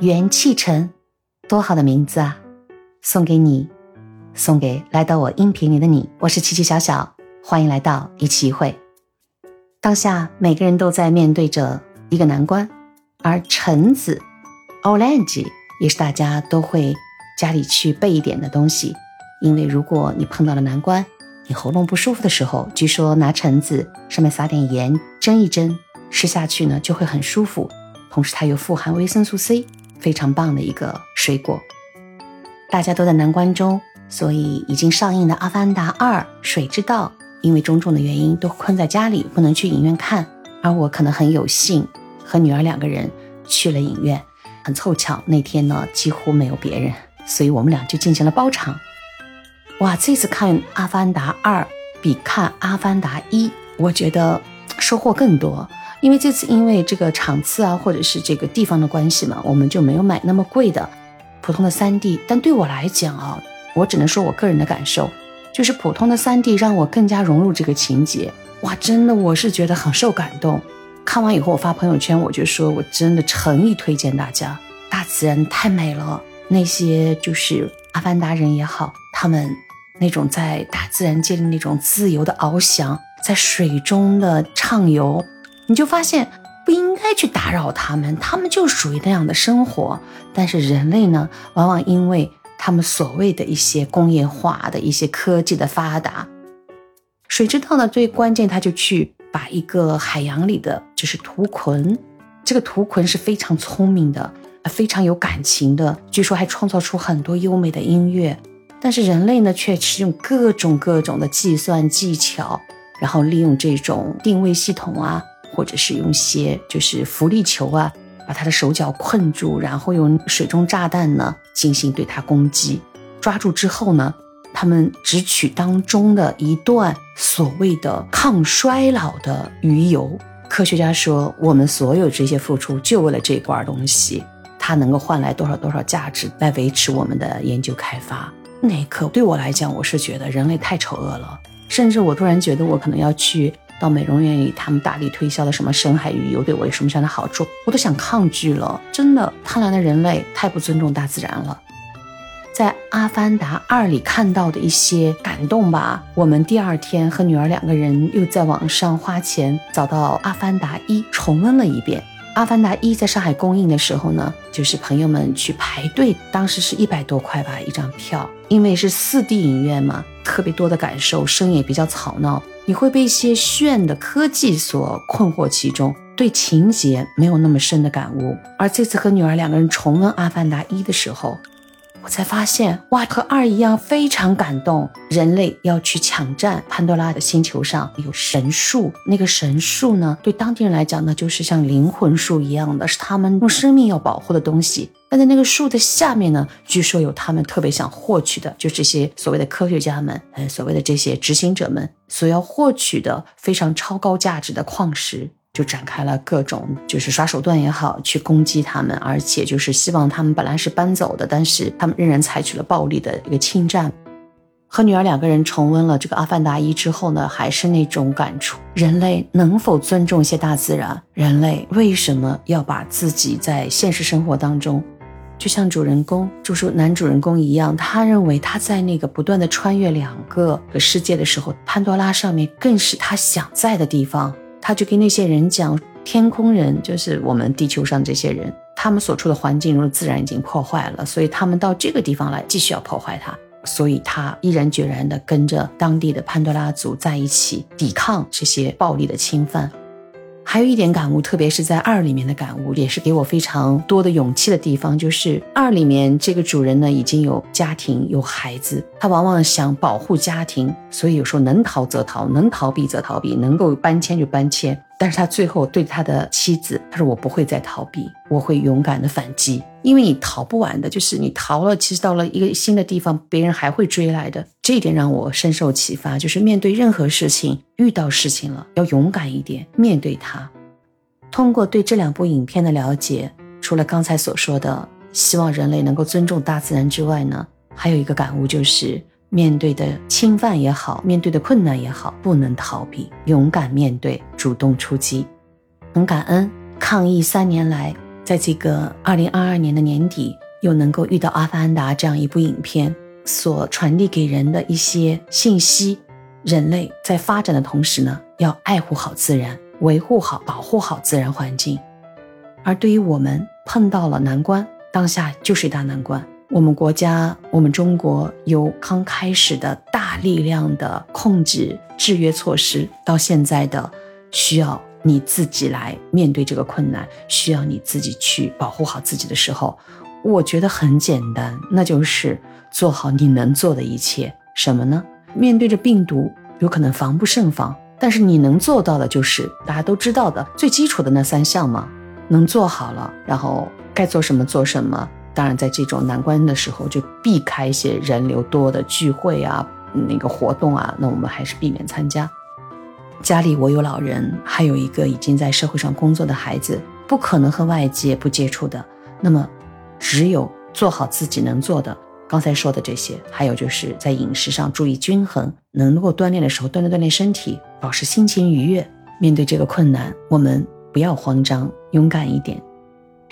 元气城，多好的名字啊！送给你，送给来到我音频里的你。我是琪琪小小，欢迎来到一期一会。当下每个人都在面对着一个难关，而橙子 （orange） 也是大家都会家里去备一点的东西，因为如果你碰到了难关，你喉咙不舒服的时候，据说拿橙子上面撒点盐蒸一蒸，吃下去呢就会很舒服。同时它又富含维生素 C，非常棒的一个水果。大家都在难关中，所以已经上映的《阿凡达二：水之道》，因为种种的原因都困在家里，不能去影院看。而我可能很有幸和女儿两个人去了影院，很凑巧那天呢几乎没有别人，所以我们俩就进行了包场。哇，这次看《阿凡达二》比看《阿凡达一》，我觉得收获更多。因为这次因为这个场次啊，或者是这个地方的关系嘛，我们就没有买那么贵的普通的三 D。但对我来讲啊，我只能说我个人的感受，就是普通的三 D 让我更加融入这个情节。哇，真的我是觉得很受感动。看完以后我发朋友圈，我就说我真的诚意推荐大家，大自然太美了。那些就是阿凡达人也好，他们。那种在大自然界的那种自由的翱翔，在水中的畅游，你就发现不应该去打扰他们，他们就属于那样的生活。但是人类呢，往往因为他们所谓的一些工业化的一些科技的发达，谁知道呢？最关键，他就去把一个海洋里的就是图鲲，这个图鲲是非常聪明的，非常有感情的，据说还创造出很多优美的音乐。但是人类呢，却是用各种各种的计算技巧，然后利用这种定位系统啊，或者是用些就是浮力球啊，把他的手脚困住，然后用水中炸弹呢进行对他攻击。抓住之后呢，他们只取当中的一段所谓的抗衰老的鱼油。科学家说，我们所有这些付出就为了这罐东西，它能够换来多少多少价值来维持我们的研究开发。那一刻对我来讲，我是觉得人类太丑恶了，甚至我突然觉得我可能要去到美容院里，他们大力推销的什么深海鱼油对我有什么样的好处，我都想抗拒了。真的，贪婪的人类太不尊重大自然了。在《阿凡达二》里看到的一些感动吧，我们第二天和女儿两个人又在网上花钱找到《阿凡达一》重温了一遍。《阿凡达一》在上海公映的时候呢，就是朋友们去排队，当时是一百多块吧一张票，因为是四 D 影院嘛，特别多的感受，声音也比较吵闹，你会被一些炫的科技所困惑其中，对情节没有那么深的感悟。而这次和女儿两个人重温《阿凡达一》的时候，我才发现，哇，和二一样非常感动。人类要去抢占潘多拉的星球上有神树，那个神树呢，对当地人来讲呢，就是像灵魂树一样的，是他们用生命要保护的东西。但在那个树的下面呢，据说有他们特别想获取的，就这些所谓的科学家们，呃，所谓的这些执行者们所要获取的非常超高价值的矿石。就展开了各种就是耍手段也好，去攻击他们，而且就是希望他们本来是搬走的，但是他们仍然采取了暴力的一个侵占。和女儿两个人重温了这个《阿凡达一》之后呢，还是那种感触：人类能否尊重一些大自然？人类为什么要把自己在现实生活当中，就像主人公，就是男主人公一样，他认为他在那个不断的穿越两个世界的时候，潘多拉上面更是他想在的地方。他就跟那些人讲，天空人就是我们地球上这些人，他们所处的环境中自然已经破坏了，所以他们到这个地方来继续要破坏它，所以他毅然决然的跟着当地的潘多拉族在一起抵抗这些暴力的侵犯。还有一点感悟，特别是在二里面的感悟，也是给我非常多的勇气的地方。就是二里面这个主人呢，已经有家庭有孩子，他往往想保护家庭，所以有时候能逃则逃，能逃避则逃避，能够搬迁就搬迁。但是他最后对他的妻子，他说：“我不会再逃避，我会勇敢的反击，因为你逃不完的，就是你逃了，其实到了一个新的地方，别人还会追来的。这一点让我深受启发，就是面对任何事情，遇到事情了要勇敢一点，面对它。通过对这两部影片的了解，除了刚才所说的希望人类能够尊重大自然之外呢，还有一个感悟就是。面对的侵犯也好，面对的困难也好，不能逃避，勇敢面对，主动出击。很感恩，抗疫三年来，在这个二零二二年的年底，又能够遇到《阿凡达》这样一部影片，所传递给人的一些信息：人类在发展的同时呢，要爱护好自然，维护好、保护好自然环境。而对于我们碰到了难关，当下就是一大难关。我们国家，我们中国由刚开始的大力量的控制制约措施，到现在的需要。你自己来面对这个困难，需要你自己去保护好自己的时候，我觉得很简单，那就是做好你能做的一切。什么呢？面对着病毒，有可能防不胜防，但是你能做到的就是大家都知道的最基础的那三项嘛，能做好了，然后该做什么做什么。当然，在这种难关的时候，就避开一些人流多的聚会啊，那个活动啊，那我们还是避免参加。家里我有老人，还有一个已经在社会上工作的孩子，不可能和外界不接触的。那么，只有做好自己能做的，刚才说的这些，还有就是在饮食上注意均衡，能够锻炼的时候锻炼锻炼身体，保持心情愉悦。面对这个困难，我们不要慌张，勇敢一点。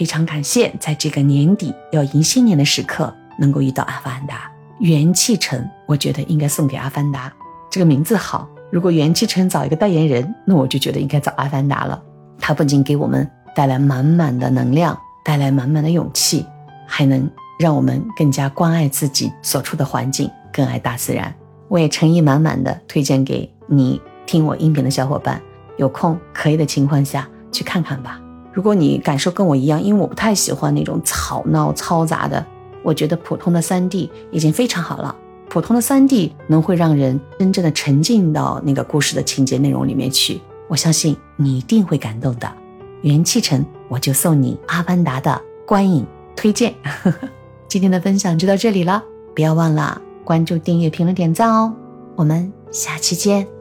非常感谢在这个年底要迎新年的时刻，能够遇到阿凡达元气城，我觉得应该送给阿凡达这个名字好。如果元气城找一个代言人，那我就觉得应该找阿凡达了。他不仅给我们带来满满的能量，带来满满的勇气，还能让我们更加关爱自己所处的环境，更爱大自然。我也诚意满满的推荐给你听我音频的小伙伴，有空可以的情况下去看看吧。如果你感受跟我一样，因为我不太喜欢那种吵闹嘈杂的，我觉得普通的三 D 已经非常好了。普通的三 D 能会让人真正的沉浸到那个故事的情节内容里面去，我相信你一定会感动的。元气城，我就送你《阿凡达》的观影推荐。今天的分享就到这里了，不要忘了关注、订阅、评论、点赞哦。我们下期见。